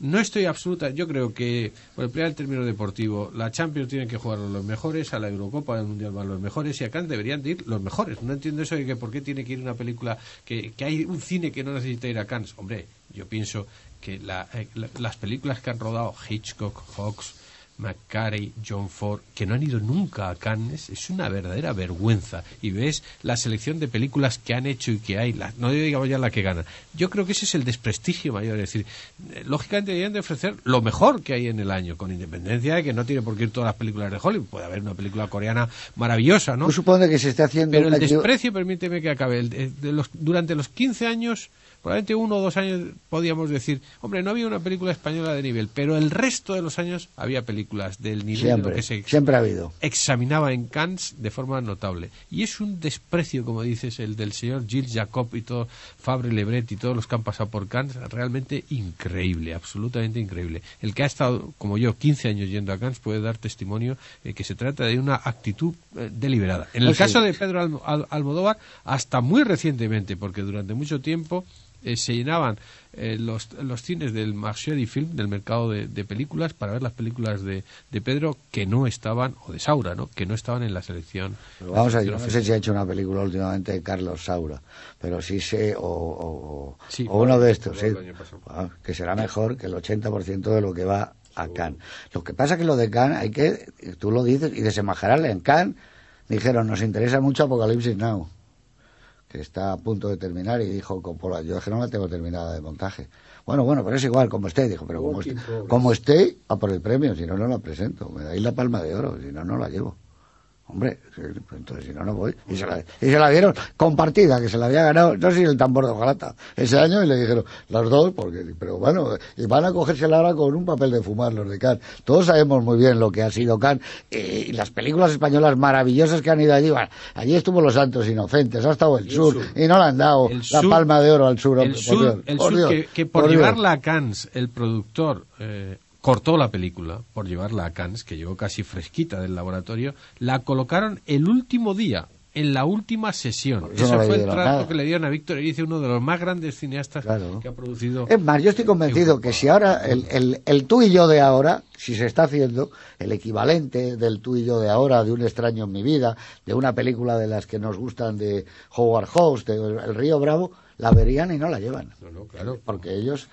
no estoy absoluta, yo creo que, por emplear el término deportivo, la Champions tienen que jugar los mejores, a la Eurocopa, al Mundial van los mejores y a Cannes deberían de ir los mejores. No entiendo eso de que por qué tiene que ir una película, que, que hay un cine que no necesita ir a Cannes. Hombre, yo pienso que la- eh, la- las películas que han rodado Hitchcock, Hawks, McCarey, John Ford, que no han ido nunca a Cannes, es una verdadera vergüenza. Y ves la selección de películas que han hecho y que hay, la- no digamos ya la que gana. Yo creo que ese es el desprestigio mayor. Es decir, eh, lógicamente deberían de ofrecer lo mejor que hay en el año, con independencia de que no tiene por qué ir todas las películas de Hollywood. Puede haber una película coreana maravillosa, ¿no? ¿No supone que se esté haciendo Pero el desprecio, permíteme que acabe, el de los- durante los 15 años, probablemente uno o dos años podíamos decir, hombre, no había una película española de nivel, pero el resto de los años había películas del nivel de Siempre, que se siempre ha habido. examinaba en Cannes de forma notable. Y es un desprecio, como dices, el del señor Gilles Jacob y todo, Fabre Lebret y todos los que han pasado por Cannes, realmente increíble, absolutamente increíble. El que ha estado, como yo, 15 años yendo a Cannes puede dar testimonio de que se trata de una actitud eh, deliberada. En el sí. caso de Pedro Almo- Al- Almodóvar, hasta muy recientemente, porque durante mucho tiempo eh, se llenaban eh, los, los cines del marché film, del mercado de, de películas, para ver las películas de, de Pedro que no estaban, o de Saura, ¿no? que no estaban en la selección. Pero vamos a ver, no sé si ha hecho una película últimamente de Carlos Saura, pero sí sé, o, o- o- Sí, o uno de estos, sí. Ah, que será mejor que el 80% de lo que va a Cannes. Lo que pasa que lo de Cannes hay que, tú lo dices, y desenmascararle. En Cannes dijeron, nos interesa mucho Apocalipsis Now, que está a punto de terminar, y dijo Coppola, yo es que no la tengo terminada de montaje. Bueno, bueno, pero es igual, como esté, dijo, pero como esté, como esté, a por el premio, si no, no la presento. Me dais la palma de oro, si no, no la llevo. Hombre, pues entonces si no, no voy. Y se, la, y se la dieron compartida, que se la había ganado, no sé si el tambor de Ojalata, ese año, y le dijeron, las dos, porque, pero bueno, y van a cogérsela ahora con un papel de fumar los de Cannes. Todos sabemos muy bien lo que ha sido Cannes, y las películas españolas maravillosas que han ido allí, bueno, allí estuvo Los Santos Inocentes, ha estado el, sur, y no le han dado la palma de oro al sur, el hombre, sur, por Dios, el por sur Dios, que, que por, por Dios. llevarla a Cannes, el productor eh, cortó la película, por llevarla a Cannes, que llegó casi fresquita del laboratorio, la colocaron el último día, en la última sesión. eso no fue el trato nada. que le dieron a Víctor Erice, uno de los más grandes cineastas Claro. que ha producido. Es más, yo estoy convencido que si ahora el, el, el tú y yo de ahora, si se está haciendo el equivalente del tú y yo de ahora, de un extraño en mi vida, de una película de las que nos gustan de Howard Hawks, de El Río Bravo, la verían y no la llevan. No, no, claro. Porque ellos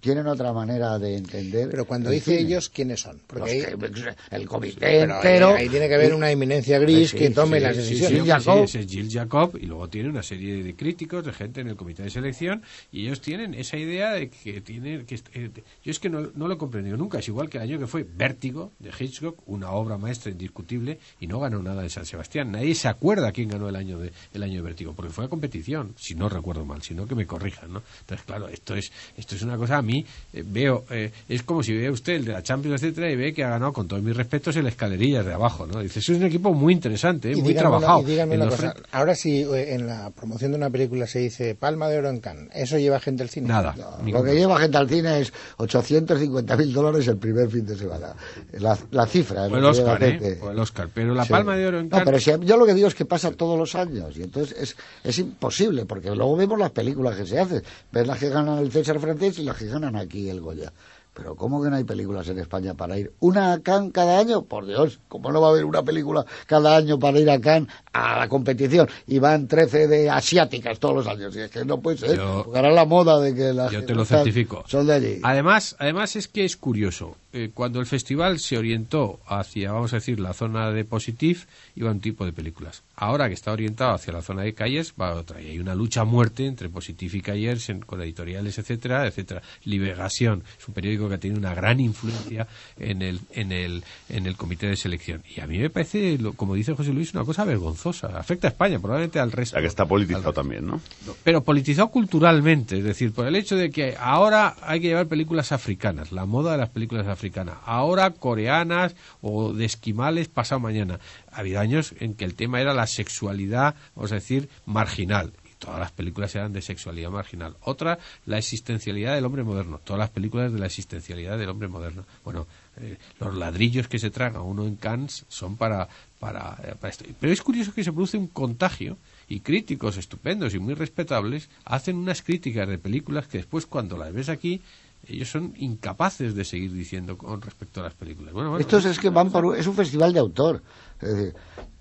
tienen otra manera de entender. Pero cuando el dice cine. ellos, ¿quiénes son? Porque ahí- que- el comité pero entero. ahí, tiene que haber una eminencia gris Sí, que tome sí, las decisiones. sí, hombre, Jacob. ese es Gilles Jacob y luego tiene una serie de críticos, de gente en el comité de selección y ellos tienen esa idea de que tienen que eh, yo es que no, no lo he comprendido nunca, es igual que el año que fue Vértigo de Hitchcock, una obra maestra indiscutible y no ganó nada de San Sebastián. Nadie se acuerda quién ganó el año de el año de Vértigo, porque fue a competición, si no recuerdo mal, sino que me corrijan, ¿no? Entonces, claro, esto es esto es una cosa a mí eh, veo eh, es como si ve usted el de la Champions etcétera y ve que ha ganado con todos mis respetos el escalerillas de abajo, ¿no? Dice, es un equipo muy interesante, ¿eh? Y muy una- trabajado. y dígame En una los cosa, frentes- ahora si en la promoción de una película se dice Palma de Oro en Cannes, ¿eso lleva gente al cine? Nada. Lo que lleva gente al cine es 850 mil dólares el primer fin de semana. La, la cifra. O el Oscar, ¿eh? O el Oscar. Pero la Sí. palma de oro en No, Cannes... pero si- yo lo que digo es que pasa todos los años y entonces es, es imposible porque luego vemos las películas que se hacen. Ves las que ganan el César francés y las que ganan aquí el Goya. Pero ¿cómo que no hay películas en España para ir? ¿Una a Cannes cada año? Por Dios, ¿cómo no va a haber una película cada año para ir a Cannes a la competición? Y van 13 de asiáticas todos los años. Y es que no puede ser. Yo- porque ahora la moda de que las Yo te lo certifico. Son de allí. Además, además es que es curioso. Eh, cuando el festival se orientó hacia, vamos a decir, la zona de Positif, iba un tipo de películas. Ahora que está orientado hacia la zona de Calles, va otra. Y hay una lucha a muerte entre Positif y Calles en- con editoriales, etcétera, etcétera. Liberación es un periódico que ha tenido una gran influencia en el, en el, en el comité de selección. Y a mí me parece, lo- como dice José Luis, una cosa vergonzosa. Afecta a España, probablemente al resto. O sea, que está politizado también, ¿no? pero politizado culturalmente, es decir, por el hecho de que ahora hay que llevar películas africanas, la moda de las películas africanas, ahora coreanas o de esquimales pasado mañana. Ha habido años en que el tema era la sexualidad, vamos a decir, marginal. Todas las películas eran de sexualidad marginal. Otra, la existencialidad del hombre moderno. Todas las películas de la existencialidad del hombre moderno. Bueno, eh, los ladrillos que se traga uno en Cannes son para, para, eh, para esto. Pero es curioso que se produce un contagio y críticos estupendos y muy respetables hacen unas críticas de películas que después cuando las ves aquí ellos son incapaces de seguir diciendo con respecto a las películas. Bueno, bueno, Estos es que van por un- es un festival de autor. Es decir,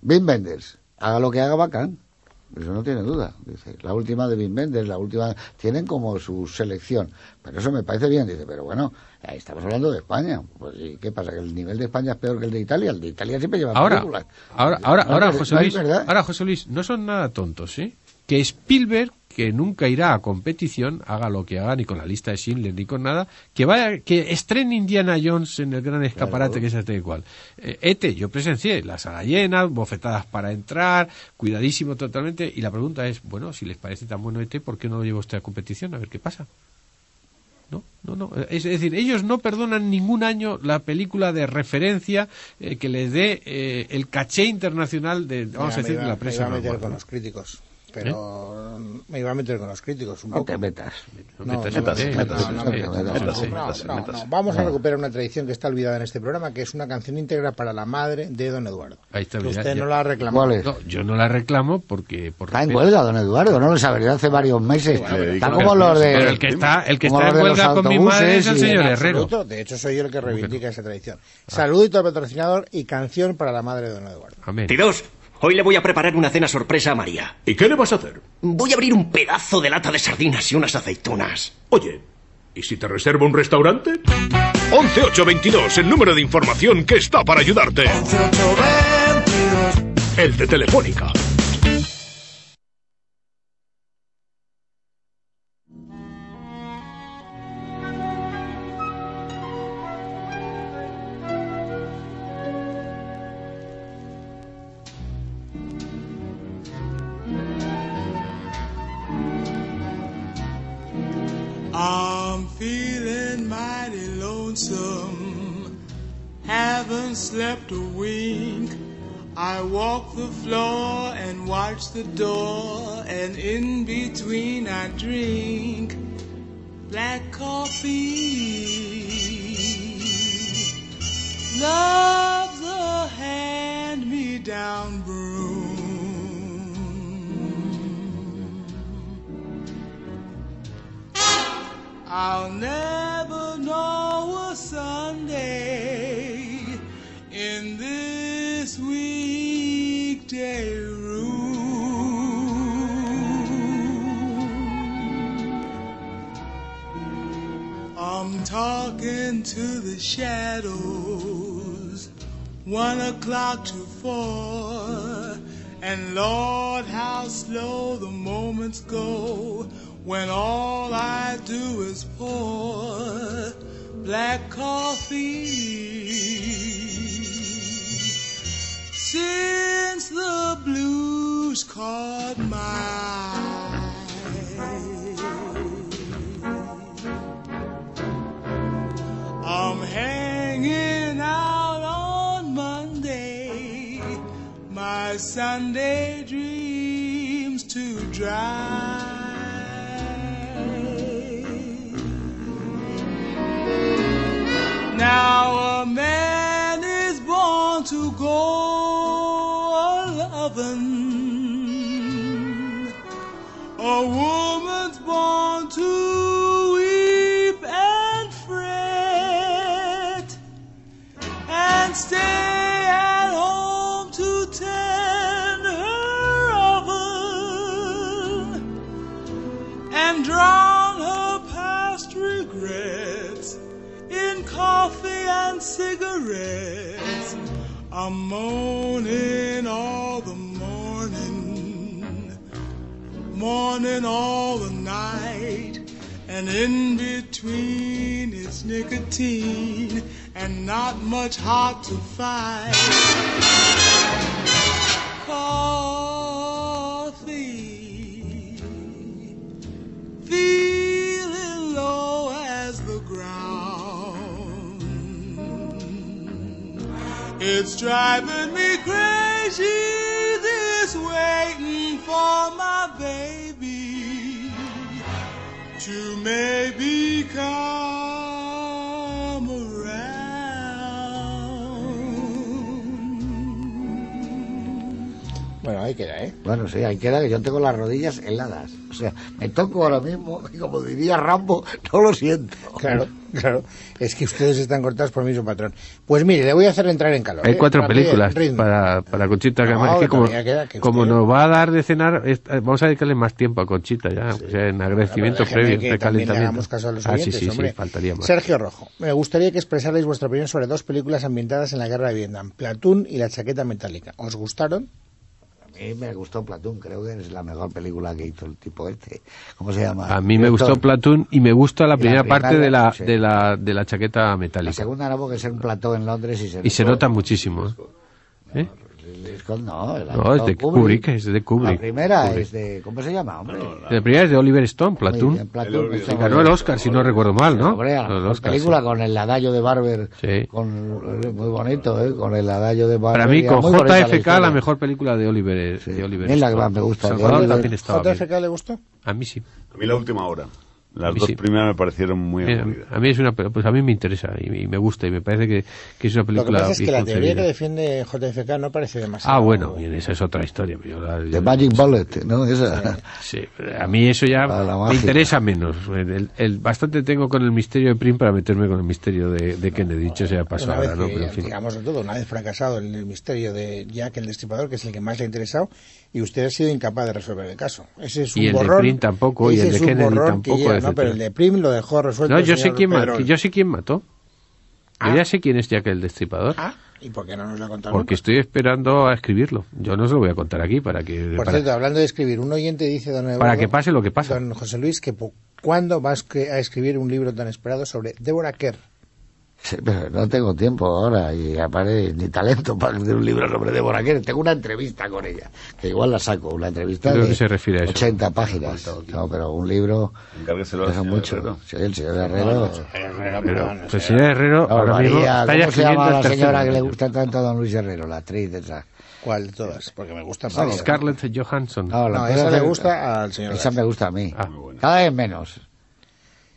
Wim Wenders, haga lo que haga bacán. Eso no tiene duda. Dice, la última de Wim Wenders, la última, tienen como su selección. Pero eso me parece bien. Dice, pero bueno, ahí estamos hablando de España. Pues ¿y qué pasa? ¿Que el nivel de España es peor que el de Italia? El de Italia siempre lleva ahora, películas. ahora, ahora, No, ahora, pero José Luis, ahora, José Luis, no son nada tontos, ¿eh? Que Spielberg, que nunca irá a competición, haga lo que haga, ni con la lista de Schindler, ni con nada, que vaya, que estrene Indiana Jones en el gran escaparate que es este igual. Eh, Ete, yo presencié la sala llena, bofetadas para entrar, cuidadísimo totalmente, y la pregunta es, bueno, si les parece tan bueno Ete, ¿por qué no lo lleva usted a competición? A ver qué pasa. No, no, no. Es decir, ellos no perdonan ningún año la película de referencia eh, que les dé eh, el caché internacional de, vamos Ya, a decir, de la presa Me a meter con los críticos. Pero me iba a meter con los críticos un No poco. te metas. No, no. Vamos a recuperar una tradición que está olvidada en este programa, que es una canción íntegra para la madre de don Eduardo. Ahí está, Que ya- usted ya- no la ha reclamado. ¿Cuál es? No, yo no la reclamo porque... por Está en huelga, don Eduardo, no lo sabría hace varios meses. Está como una los de... Pero el que está, el que está en huelga con mi madre es el señor Herrero. absoluto. De hecho, soy yo el que reivindica esa tradición. Saludito al patrocinador y canción para la madre de don Eduardo. Amén. Tiros, hoy le voy a preparar una cena sorpresa a María. ¿Y qué le vas a hacer? Voy a abrir un pedazo de lata de sardinas y unas aceitunas. Oye, ¿y si te reservo un restaurante? 11822, el número de información que está para ayudarte. El de Telefónica. The door, Since the blues caught my eye, I'm hanging out on Monday, my Sunday dreams to dry. All the night, and in between it's nicotine and not much hot to fight. Coffee, feeling low as the ground. It's driving me crazy, to maybe come around. Bueno, ahí queda, ¿eh? Bueno, sí, ahí queda que yo tengo las rodillas heladas. O sea, me toco ahora mismo y <laughs> como diría Rambo, no lo siento. Claro, <laughs> claro. Es que ustedes están cortados por mi mismo patrón. Pues mire, le voy a hacer entrar en calor. Hay ¿eh? cuatro películas ritmo. para, para Conchita, No, es que como, todavía queda, que como usted- nos va a dar de cenar, es- eh, vamos a dedicarle más tiempo a Conchita ya, o sea, en agradecimiento Déjeme previo, que de también le calentamiento. hagamos caso a los ah, sí, oyentes, sí, hombre. sí, faltaría más. Sergio Rojo, me gustaría que expresarais vuestra opinión sobre dos películas ambientadas en la guerra de Vietnam, Platoon y La chaqueta metálica. ¿Os gustaron? A mí me gustó Platón, creo que es la mejor película que hizo el tipo este. ¿Cómo se llama? A mí me gustó Platoon y me gusta la Y la primera primera, parte de la, de la, de la chaqueta La metálica. segunda no porque es un plató en Londres y se... Y se nota muchísimo. ¿eh? ¿Eh? Scott no, el No, es de actor Kubrick, es de Kubrick. La primera Kubrick. es de... ¿Cómo se llama, hombre? La primera es de Oliver Stone, Platoon. bien, Platoon, El eso- Ganó el Oscar, si no recuerdo mal, ¿no? Hombre, la mejor Oscars, película sí. con el adagio de Barber. Sí. Con, muy bonito, ¿eh? Con el adagio de Barber. Para mí, con JFK, la, historia. mejor película de Oliver, de Oliver Es la que Stone. más me gusta. ¿JFK le gustó? A mí sí. A mí la última hora. Las dos sí. primeras me parecieron muy Mira, aburridas. a mí es una pues a mí me interesa y, y me gusta y me parece que, que es una Lo que película pasa es que la teoría que defiende JFK no parece demasiado. Ah, bueno, bien, esa es otra historia. Yo la- The yo- Magic Bullet, ¿no? Esa. Sí, a mí eso ya me interesa menos. El, el- bastante tengo con el misterio de Prim para meterme con el misterio de, de Kennedy, dicho sea paso Una vez ahora, ¿no? que, Pero, en fin. digamos de todo, una vez fracasado en el misterio de Jack el Destripador, que es el que más le ha interesado, y usted ha sido incapaz de resolver el caso. Ese es un Y el de borrón. Prim tampoco, y el de Kennedy tampoco, no, pero el de Prim lo dejó resuelto. No, yo sé quién ma- yo sé quién mató. Yo ya sé quién es Jack el Destripador. Ah, ¿y por qué no nos lo ha contado Porque nunca? estoy esperando a escribirlo. Yo no se lo voy a contar aquí para que Por para, cierto, hablando de escribir, un oyente dice, don para Eduardo, que pase lo que pasa. Don José Luis, que ¿cuándo vas a escribir un libro tan esperado sobre Deborah Kerr? Sí, pero no tengo tiempo ahora y aparte ni talento para escribir un libro sobre Deborah Kerr. Tengo una entrevista con ella, que igual la saco, una entrevista Creo de que se refiere a eso. 80 páginas. No, pero un libro pesa mucho. Herrero. Sí, el señor Herrero. Pero, el señor Herrero No, ahora mismo María, está ya ¿Cómo se llama la señora que le libro. gusta tanto a don Luis Herrero, la actriz esa? ¿Cuál de todas? Porque me gusta No, más. Scarlett Johansson. No, la No, esa le de- gusta al señor Esa Gaff. me gusta a mí. Ah. Cada vez menos.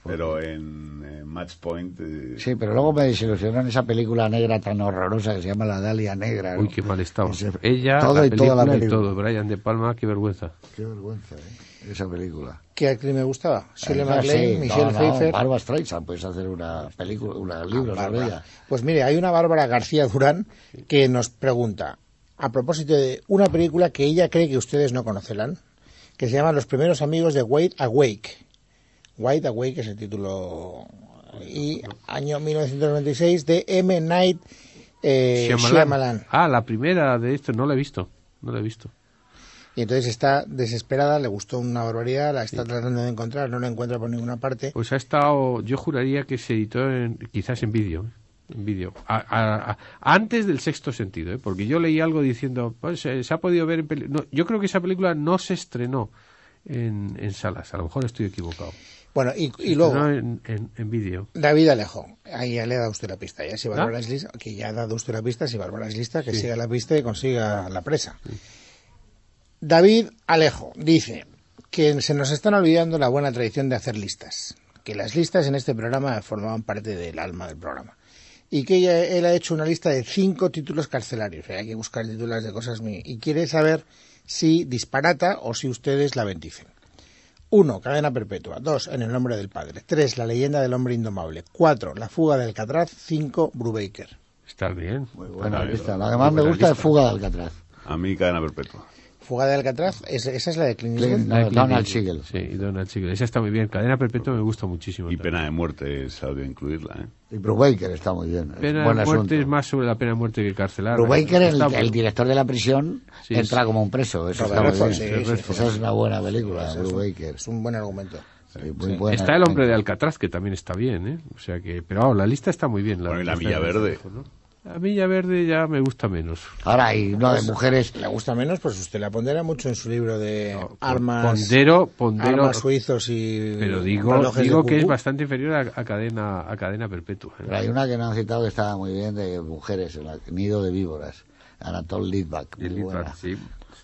Pero en, eh, Match Point. eh, Sí, pero luego me desilusionó en esa película negra tan horrorosa que se llama La Dalia Negra. ¿no? Uy, qué mal estaba. Ese- Ella, todo la y toda la película y todo. Brian De Palma, qué vergüenza. Qué vergüenza, ¿eh? Esa película. ¿Qué actriz me gustaba? Shirley MacLaine, sí, Michelle no, no, Pfeiffer. Barbara Streisand, puedes hacer una película, un libro sobre Bárbara. ella. Pues mire, hay una Bárbara García Durán que nos pregunta, a propósito de una película que ella cree que ustedes no conocerán, que se llama Los primeros amigos de Wade Awake. Wade Awake es el título. Y año 1996 de M. Night eh, Shyamalan. Shyamalan. Ah, la primera de esto, no la he visto. No la he visto. Y entonces está desesperada, le gustó una barbaridad, la está tratando de encontrar, no la encuentra por ninguna parte. Pues ha estado, yo juraría que se editó en, quizás en vídeo. ¿eh? En vídeo. Antes del sexto sentido, ¿eh? porque yo leí algo diciendo, pues eh, se ha podido ver en peli- no, Yo creo que esa película no se estrenó en, en salas. A lo mejor estoy equivocado. Bueno, y, y luego, en, en, en vídeo. David Alejo, ahí ya le ha dado usted la pista, ya si Bárbara ¿Ah? es lista, que ya ha dado usted la pista, si Bárbara es lista, que Sí. siga la pista y consiga la presa. David Alejo dice que se nos están olvidando la buena tradición de hacer listas, que las listas en este programa formaban parte del alma del programa. Y que ella- él ha hecho una lista de cinco títulos carcelarios. Hay que buscar títulos de cosas muy... Y quiere saber si disparata o si ustedes la bendicen. 1. Cadena perpetua. 2. En el nombre del padre. 3. La leyenda del hombre indomable. 4. La fuga del Alcatraz. 5. Brubaker. Está bien. Muy buena lista. La que más me buena gusta es. Fuga de Alcatraz. A mí cadena perpetua. Fuga de Alcatraz, ¿es- esa es la de Clint Clint- Eastwood. no, de Donald Siegel. Sí, Donald Siegel. Esa está muy bien. Cadena perpetua me gusta muchísimo. Y también. pena de muerte habría incluirla, ¿eh? Y Brubaker está muy bien. es Pena buen de muerte asunto. es más sobre la pena de muerte que carcelar. Brubaker, el, Está- el director de la prisión, Sí, entra sí. como un preso. Eso está Redford, sí, Esa es una buena película, Brubaker. Es un buen argumento. Sí, muy buena. Está el hombre de Alcatraz, que también está bien, ¿eh? O sea que, pero vamos, la lista está muy bien. Bueno, y la de los Verde. La Milla Verde ya me gusta menos. Ahora hay uno de mujeres. ¿Le gusta menos? Pues usted la pondera mucho en su libro de No, armas, Pondero, pondero. armas suizos y Pero digo, digo que es bastante inferior a, a cadena a cadena perpetua. ¿eh? Pero hay una que no han citado que estaba muy bien de mujeres, el nido de víboras. Anatol Litvak. muy buena. Sí.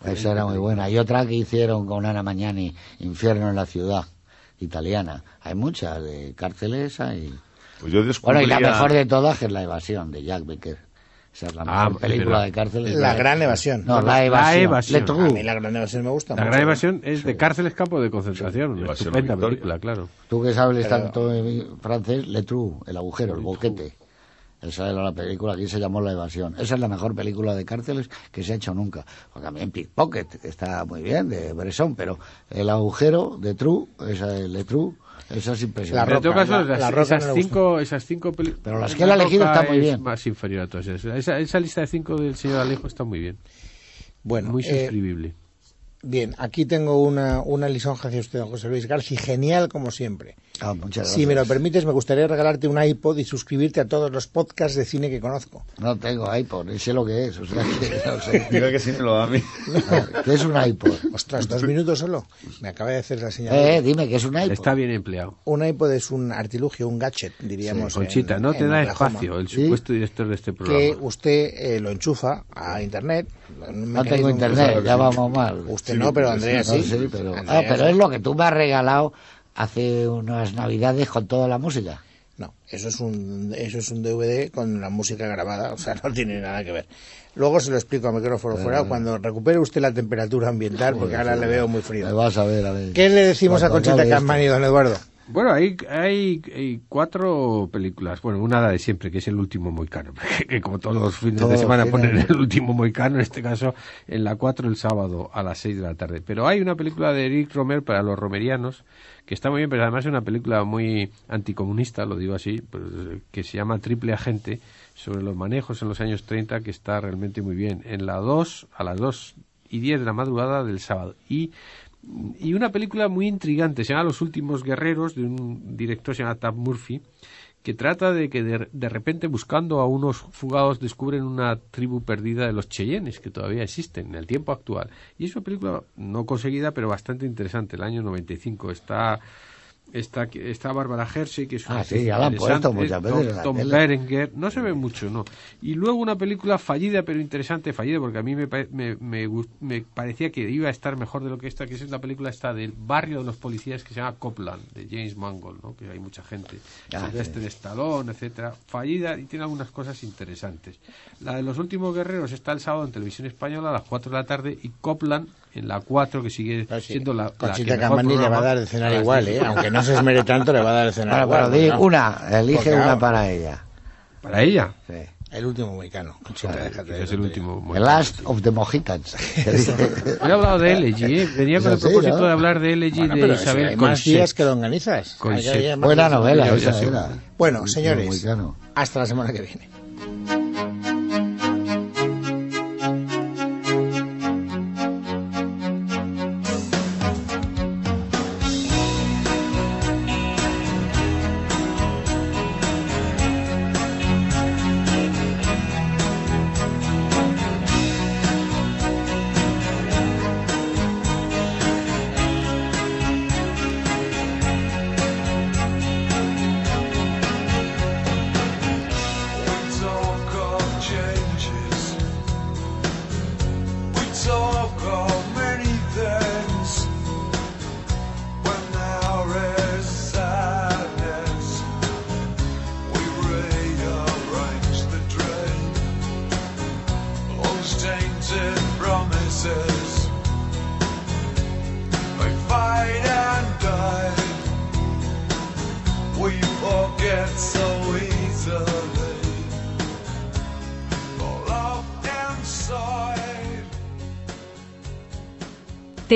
Esa era muy buena. Y otra que hicieron con Ana Magnani, Infierno en la ciudad, italiana. Hay muchas de cárceles hay. Pues yo Bueno, descubría... y la mejor de todas es La evasión, de Jack Becker. Esa es la Ah, mejor película pero- de cárceles. La gran evasión. No, La La evasión. evasión. Le Trou. A mí la gran evasión me gusta La mucho. gran evasión es de cárceles campo de concentración. Sí, una Evasión estupenda Victoria. película, claro. Tú que sabes Pero- tanto en francés, Le Trou, el agujero, el boquete. Esa era la película, aquí se llamó La Evasión. Esa es la mejor película de cárceles que se ha hecho nunca. O también Pickpocket, que está muy bien, de Bresson, pero el agujero de True, esa de Le Trou, esa es impresionante. La en todo Roca, caso, la- las- la Roca esas, no cinco, esas cinco películas. Pero las que él ha elegido están muy bien. Es más inferior a todas esas. Esa, esa lista de cinco del señor Alejo está muy bien. Bueno, muy eh, suscribible. bien, aquí tengo una, una lisonja hacia usted, don José Luis García, genial como siempre. Ah, muchas Si me lo gracias. permites, me gustaría regalarte un iPod y suscribirte a todos los podcasts de cine que conozco. No tengo iPod, ni sé lo que es, o sea que no sé. Mira que sí me lo da a mí. <laughs> <laughs> ¿Qué es un iPod? Ostras, dos minutos solo. Me acaba de hacer la señal. Eh, dime, ¿qué es un iPod? Está bien empleado. Un iPod es un artilugio, un gadget, diríamos. en- Conchita, no te en da Oklahoma, espacio el ¿Sí? supuesto director de este Que programa. usted eh, lo enchufa a internet. No tengo internet, ya vamos mal. Usted no, pero Andrea No, sí. sí, pero, Andrea ah, pero sí. es lo que tú me has regalado hace unas navidades con toda la música. No, eso es un eso es un DVD con la música grabada, o sea, <laughs> no tiene nada que ver. Luego se lo explico a micrófono fuera cuando recupere usted la temperatura ambiental, porque ahora le veo muy Me frío. vas a ver, a ver. ¿Qué le decimos a Conchita Campani, don Eduardo? Bueno, hay, hay, hay cuatro películas. Bueno, una de siempre, que es el último moicano. <laughs> Que como todos los fines Todos de semana ponen el último moicano, en este caso en la 4 el sábado a las 6 de la tarde. Pero hay una película de Eric Romer para los romerianos que está muy bien, pero además es una película muy anticomunista, lo digo así, pues, que se llama Triple Agente, sobre los manejos en los años 30, que está realmente muy bien. En la 2, a las 2 y 10 de la madrugada del sábado. Y y una película muy intrigante, se llama Los últimos guerreros, de un director se llama Tab Murphy, que trata de que de, de repente buscando a unos fugados descubren una tribu perdida de los Cheyennes, que todavía existen en el tiempo actual. Y es una película no conseguida, pero bastante interesante, el año 95. Está está, está Bárbara Hershey, que es una Ah, sí, ya la han puesto muchas veces Tom. Berenger, no se ve mucho, no. Y luego una película fallida, pero interesante, fallida, porque a mí me, me, me me parecía que iba a estar mejor de lo que esta, que es la película esta del barrio de los policías que se llama Copland, de James Mangold, ¿no? que hay mucha gente, Ah, Stallone, etcétera, fallida y tiene algunas cosas interesantes. La de los últimos guerreros está el sábado en televisión española a las 4 de la tarde y Copland en la 4 que sigue Ah, sí. siendo la, la Conchita que mejor Campani le va a dar el cenar a las igual, 10. ¿eh? aunque no se esmere tanto, le va a dar el cenar Bueno, igual. pero no- una, elige porque, una para ella. Para ella, Sí. El último mexicano. Conchita, déjate de que es el último. The Last of the Mohicans. <laughs> He hablado de Elegy, ¿eh? venía con el Sí, ¿no? propósito de hablar de Elegy Bueno, de pero si Isabel hay más días que lo organizas. Con Hay que- Shep. hay más Buena novela esa. Bueno, señores, hasta la semana que viene.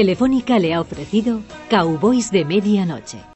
Telefónica le ha ofrecido Cowboys de Medianoche.